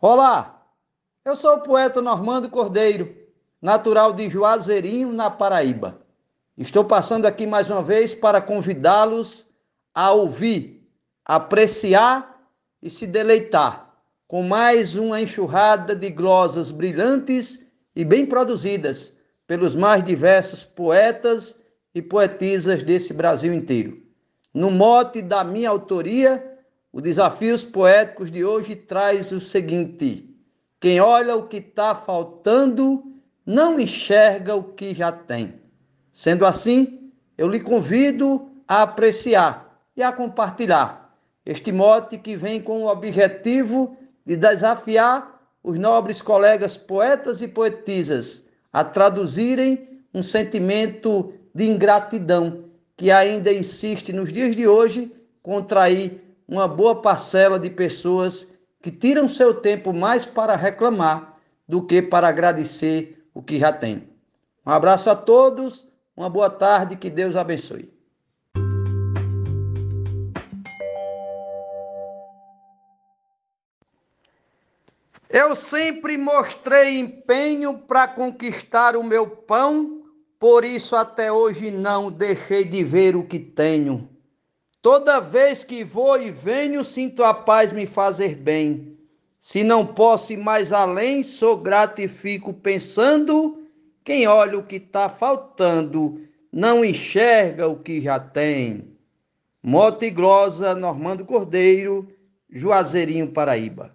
Olá, eu sou o poeta Normando Cordeiro, natural de Juazeirinho, na Paraíba. Estou passando aqui mais uma vez para convidá-los a ouvir, apreciar e se deleitar com mais uma enxurrada de glosas brilhantes e bem produzidas pelos mais diversos poetas e poetisas desse Brasil inteiro. No mote da minha autoria, o Desafios Poéticos de hoje traz o seguinte: quem olha o que está faltando não enxerga o que já tem. Sendo assim, eu lhe convido a apreciar e a compartilhar este mote que vem com o objetivo de desafiar os nobres colegas poetas e poetisas a traduzirem um sentimento de ingratidão que ainda insiste nos dias de hoje contrair uma boa parcela de pessoas que tiram seu tempo mais para reclamar do que para agradecer o que já tem. Um abraço a todos, uma boa tarde, que Deus abençoe. Eu sempre mostrei empenho para conquistar o meu pão, por isso até hoje não deixei de ver o que tenho. Toda vez que vou e venho, sinto a paz me fazer bem. Se não posso ir mais além, sou grato e fico pensando. Quem olha o que está faltando, não enxerga o que já tem. Mota e Glosa, Normando Cordeiro, Juazeirinho, Paraíba.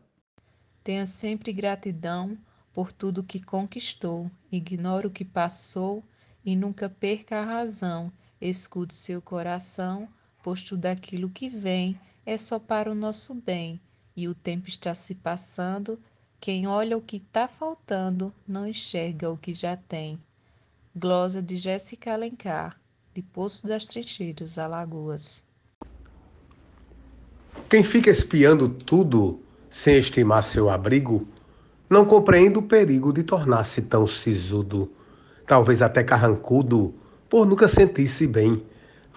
Tenha sempre gratidão por tudo que conquistou. Ignore o que passou e nunca perca a razão. Escute seu coração pois tudo aquilo que vem é só para o nosso bem, e o tempo está se passando, quem olha o que está faltando não enxerga o que já tem. Glosa de Jéssica Alencar, de Poço das Trincheiras, Alagoas. Quem fica espiando tudo sem estimar seu abrigo, não compreende o perigo de tornar-se tão sisudo, talvez até carrancudo, por nunca sentir-se bem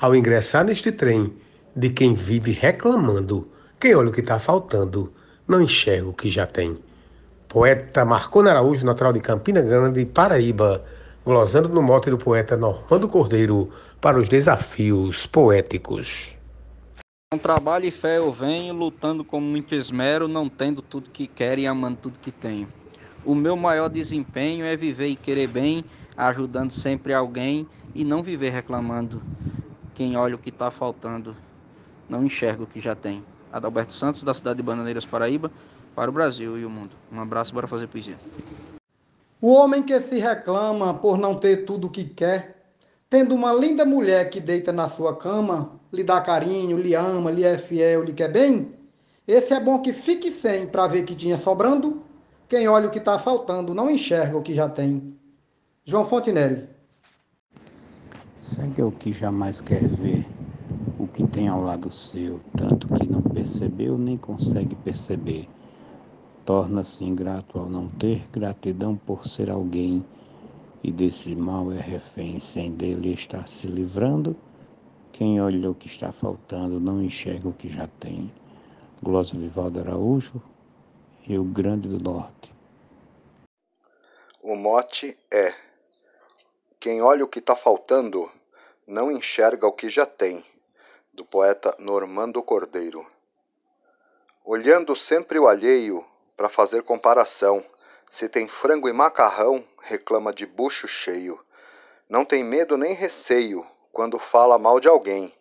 ao ingressar neste trem de quem vive reclamando, quem olha o que está faltando, não enxerga o que já tem. Poeta Marconi Araújo, natural de Campina Grande, Paraíba, glosando no mote do poeta Normando Cordeiro para os desafios poéticos. Com trabalho e fé eu venho, lutando com muito esmero, não tendo tudo que quero e amando tudo que tenho. O meu maior desempenho é viver e querer bem, ajudando sempre alguém e não viver reclamando. Quem olha o que está faltando não enxerga o que já tem. Adalberto Santos, da cidade de Bananeiras, Paraíba, para o Brasil e o mundo. Um abraço, bora fazer poesia. O homem que se reclama por não ter tudo o que quer, tendo uma linda mulher que deita na sua cama, lhe dá carinho, lhe ama, lhe é fiel, lhe quer bem, esse é bom que fique sem para ver que tinha sobrando. Quem olha o que está faltando não enxerga o que já tem. João Fontinelli. Segue o que jamais quer ver, o que tem ao lado seu, tanto que não percebeu nem consegue perceber. Torna-se ingrato ao não ter gratidão por ser alguém, e desse mal é refém, sem dele estar se livrando. Quem olha o que está faltando não enxerga o que já tem. Glória Vivaldo Araújo, Rio Grande do Norte. O mote é quem olha o que está faltando não enxerga o que já tem, do poeta Normando Cordeiro. Olhando sempre o alheio para fazer comparação, se tem frango e macarrão, reclama de bucho cheio. Não tem medo nem receio quando fala mal de alguém.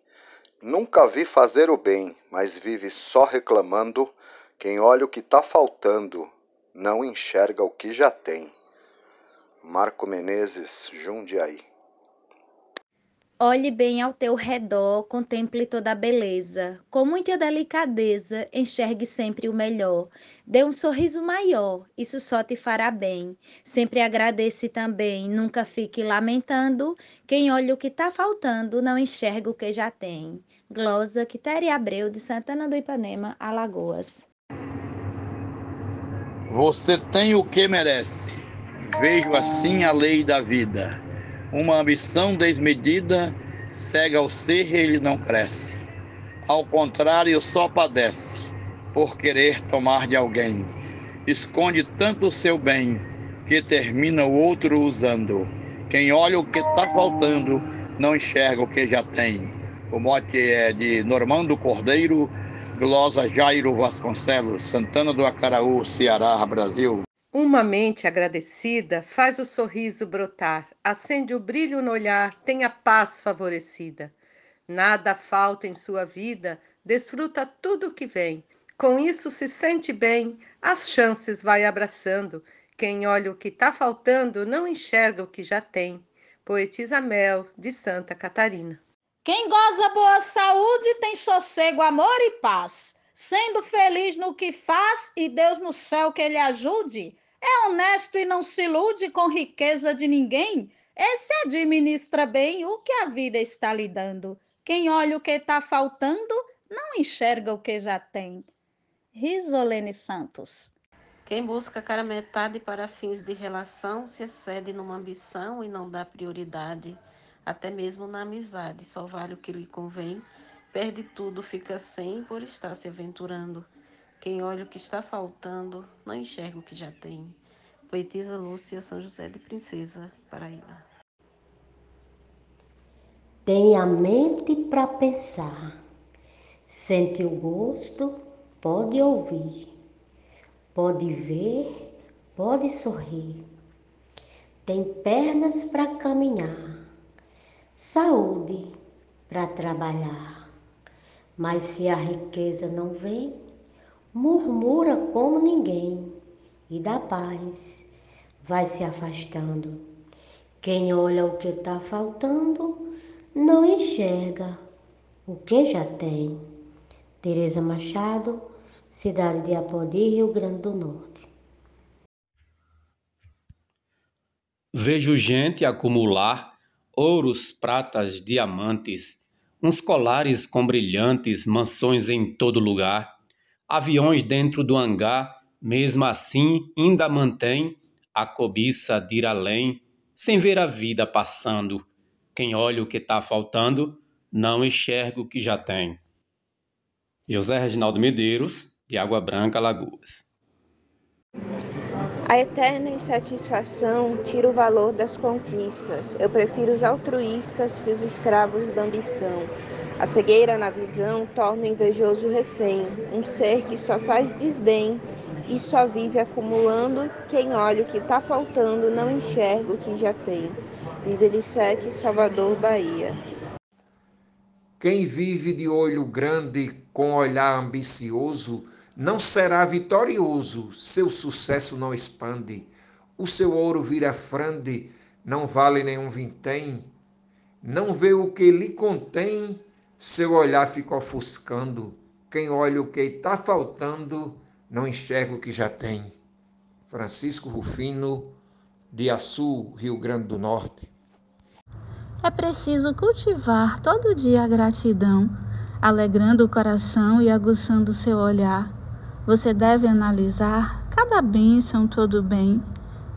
Nunca vi fazer o bem, mas vive só reclamando. Quem olha o que está faltando, não enxerga o que já tem. Marco Menezes, Jundiaí. Olhe bem ao teu redor, contemple toda a beleza. Com muita delicadeza, enxergue sempre o melhor. Dê um sorriso maior, isso só te fará bem. Sempre agradece também, nunca fique lamentando. Quem olha o que está faltando, não enxerga o que já tem. Glosa Quitéria Abreu, de Santana do Ipanema, Alagoas. Você tem o que merece. Vejo assim a lei da vida. Uma ambição desmedida cega ao ser e ele não cresce. Ao contrário, só padece por querer tomar de alguém. esconde tanto o seu bem que termina o outro usando. Quem olha o que está faltando não enxerga o que já tem. O mote é de Normando Cordeiro, glosa Jairo Vasconcelos, Santana do Acaraú, Ceará, Brasil. Uma mente agradecida faz o sorriso brotar, acende o brilho no olhar, tem a paz favorecida. Nada falta em sua vida, desfruta tudo o que vem. Com isso se sente bem, as chances vai abraçando. Quem olha o que está faltando não enxerga o que já tem. Poetisa Mel, de Santa Catarina. Quem goza boa saúde tem sossego, amor e paz. Sendo feliz no que faz e Deus no céu que ele ajude. É honesto e não se ilude com riqueza de ninguém. Esse administra bem o que a vida está lhe dando. Quem olha o que está faltando não enxerga o que já tem. Risolene Santos. Quem busca cara metade para fins de relação se excede numa ambição e não dá prioridade, até mesmo na amizade, só vale o que lhe convém, perde tudo, fica sem por estar se aventurando. Quem olha o que está faltando, não enxerga o que já tem. Poetisa Lúcia São José de Princesa, Paraíba. Tem a mente para pensar, sente o gosto, pode ouvir pode ver, pode sorrir, tem pernas para caminhar, saúde para trabalhar. Mas se a riqueza não vem, murmura como ninguém e da paz vai se afastando. Quem olha o que está faltando não enxerga o que já tem. Tereza Machado cidade de Apodi, Rio Grande do Norte. Vejo gente acumular ouros, pratas, diamantes, uns colares com brilhantes, mansões em todo lugar, aviões dentro do hangar, mesmo assim ainda mantém a cobiça de ir além, sem ver a vida passando. Quem olha o que está faltando, não enxerga o que já tem. José Reginaldo Medeiros, de Água Branca, Lagoas. A eterna insatisfação tira o valor das conquistas. Eu prefiro os altruístas que os escravos da ambição. A cegueira na visão torna o invejoso refém, um ser que só faz desdém e só vive acumulando. Quem olha o que está faltando não enxerga o que já tem. Vive Elisec, Salvador, Bahia. Quem vive de olho grande com olhar ambicioso não será vitorioso, seu sucesso não expande, o seu ouro vira frande, não vale nenhum vintém, não vê o que lhe contém, seu olhar fica ofuscando, quem olha o que está faltando, não enxerga o que já tem. Francisco Rufino, de Açu, Rio Grande do Norte. É preciso cultivar todo dia a gratidão, alegrando o coração e aguçando seu olhar você deve analisar cada bênção, todo bem,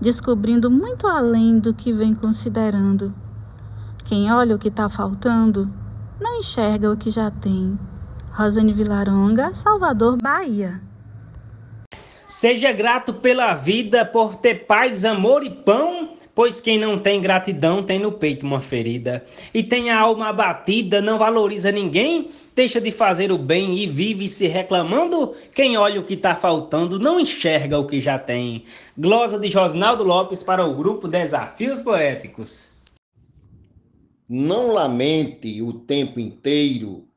descobrindo muito além do que vem considerando. Quem olha o que está faltando, não enxerga o que já tem. Rosane Vilaronga, Salvador, Bahia. Seja grato pela vida, por ter paz, amor e pão Pois quem não tem gratidão tem no peito uma ferida, e tem a alma abatida, não valoriza ninguém, deixa de fazer o bem e vive se reclamando. Quem olha o que está faltando não enxerga o que já tem. Glosa de Josnaldo Lopes para o grupo Desafios Poéticos. Não lamente o tempo inteiro.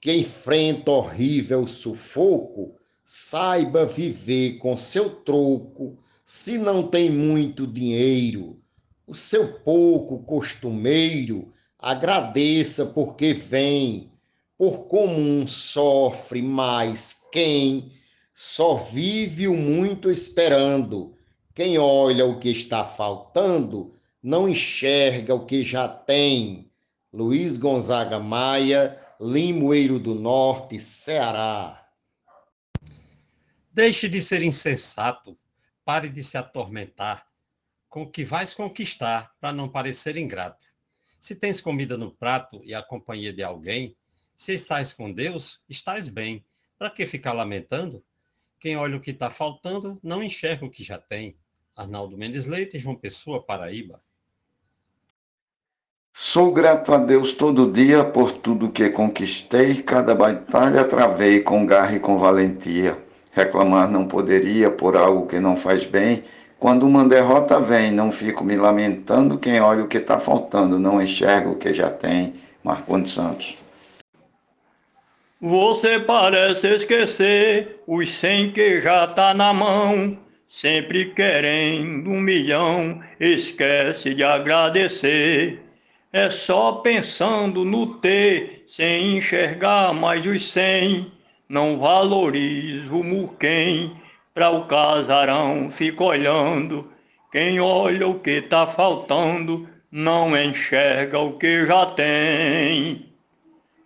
Que enfrenta horrível sufoco, saiba viver com seu troco. Se não tem muito dinheiro o seu pouco costumeiro, agradeça porque vem, por comum sofre mais quem só vive o muito esperando. Quem olha o que está faltando, não enxerga o que já tem. Luiz Gonzaga Maia, Limoeiro do Norte, Ceará. Deixe de ser insensato, pare de se atormentar com o que vais conquistar, para não parecer ingrato. Se tens comida no prato e a companhia de alguém, se estás com Deus, estás bem. Para que ficar lamentando? Quem olha o que está faltando não enxerga o que já tem. Arnaldo Mendes Leite, João Pessoa, Paraíba. Sou grato a Deus todo dia por tudo que conquistei, cada batalha travei com garra e com valentia. Reclamar não poderia por algo que não faz bem. Quando uma derrota vem, não fico me lamentando. Quem olha o que está faltando, não enxerga o que já tem. Marcondes Santos. Você parece esquecer os cem que já tá na mão. Sempre querendo um milhão, esquece de agradecer. É só pensando no ter, sem enxergar mais os cem. Não valorizo o murquém, pra o casarão fica olhando. Quem olha o que tá faltando, não enxerga o que já tem.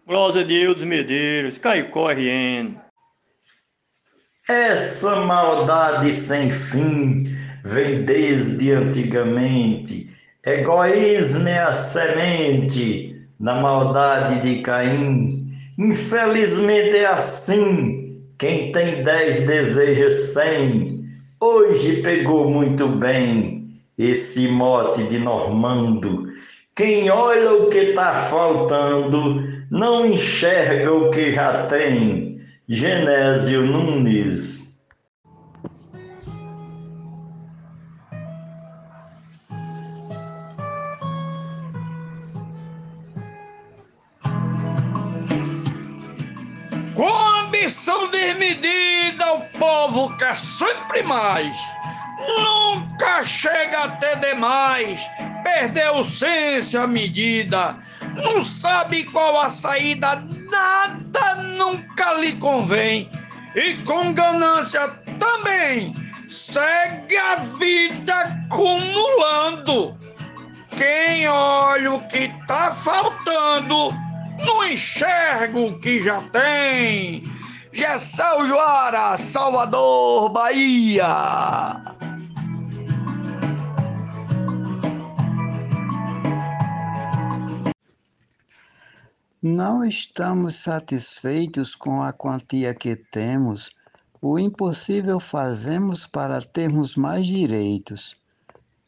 Glória a Deus, Medeiros, Caicó RN. Essa maldade sem fim vem desde antigamente. Egoísmo é a semente da maldade de Caim. Infelizmente é assim. Quem tem dez deseja cem. Hoje pegou muito bem esse mote de Normando. Quem olha o que está faltando não enxerga o que já tem. Genésio Nunes. Desmedida, o povo quer sempre mais. Nunca chega a ter demais. Perdeu senso a medida. Não sabe qual a saída, nada nunca lhe convém. E com ganância também segue a vida acumulando. Quem olha o que tá faltando, não enxerga o que já tem. Gessel Joara, Salvador, Bahia. Não estamos satisfeitos com a quantia que temos. O impossível fazemos para termos mais direitos.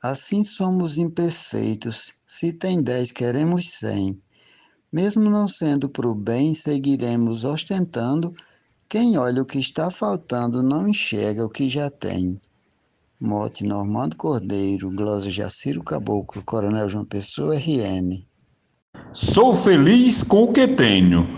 Assim somos imperfeitos. Se tem dez, queremos cem. Mesmo não sendo para o bem, seguiremos ostentando. Quem olha o que está faltando não enxerga o que já tem. Mote Normando Cordeiro, Glosa Jaciro Caboclo, Coronel João Pessoa, RM. Sou feliz com o que tenho.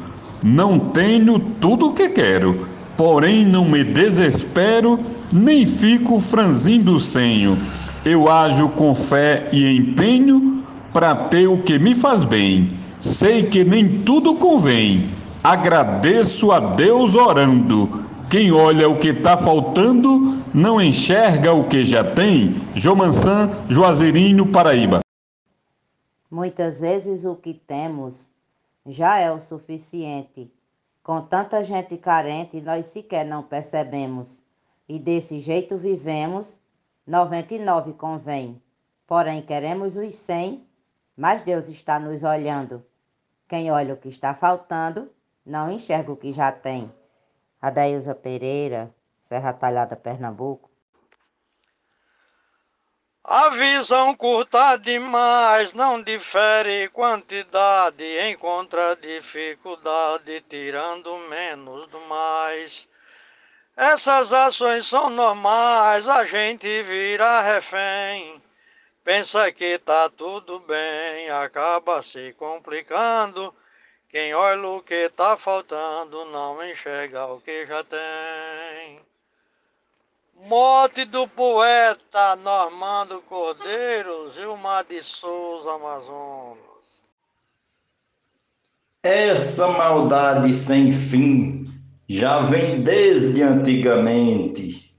Não tenho tudo o que quero, porém não me desespero, nem fico franzindo o senho. Eu ajo com fé e empenho para ter o que me faz bem. Sei que nem tudo convém. Agradeço a Deus orando. Quem olha o que está faltando, não enxerga o que já tem. Jomansan, Juazeirinho, Paraíba. Muitas vezes o que temos já é o suficiente. Com tanta gente carente, nós sequer não percebemos. E desse jeito vivemos, 99 convém. Porém, queremos os 100, mas Deus está nos olhando. Quem olha o que está faltando, não enxerga o que já tem. Adailza Pereira, Serra Talhada, Pernambuco. A visão curta demais não difere quantidade, encontra dificuldade tirando menos do mais. Essas ações são normais, a gente vira refém. Pensa que tá tudo bem, acaba se complicando. Quem olha o que tá faltando não enxerga o que já tem. Morte do poeta Normando Cordeiro, Gilmar de Souza, Amazonas. Essa maldade sem fim já vem desde antigamente.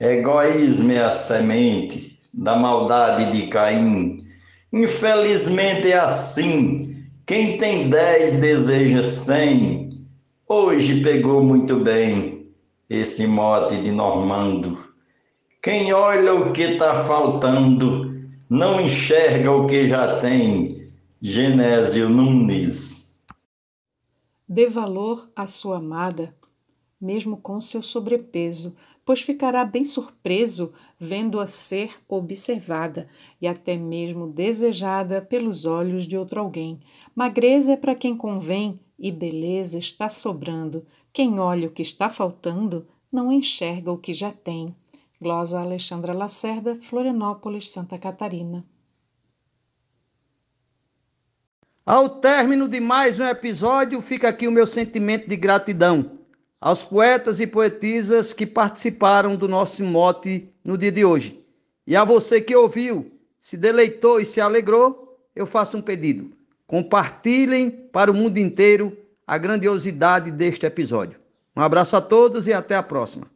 Egoísmo é a semente da maldade de Caim. Infelizmente é assim. Quem tem dez deseja cem. Hoje pegou muito bem esse mote de Normando. Quem olha o que está faltando, não enxerga o que já tem. Genésio Nunes. Dê valor à sua amada, mesmo com seu sobrepeso. pois ficará bem surpreso vendo-a ser observada e até mesmo desejada pelos olhos de outro alguém. Magreza é para quem convém e beleza está sobrando. Quem olha o que está faltando não enxerga o que já tem. Glosa Alexandra Lacerda, Florianópolis, Santa Catarina. Ao término de mais um episódio, fica aqui o meu sentimento de gratidão aos poetas e poetisas que participaram do nosso mote no dia de hoje. E a você que ouviu, se deleitou e se alegrou, eu faço um pedido. Compartilhem para o mundo inteiro a grandiosidade deste episódio. Um abraço a todos e até a próxima.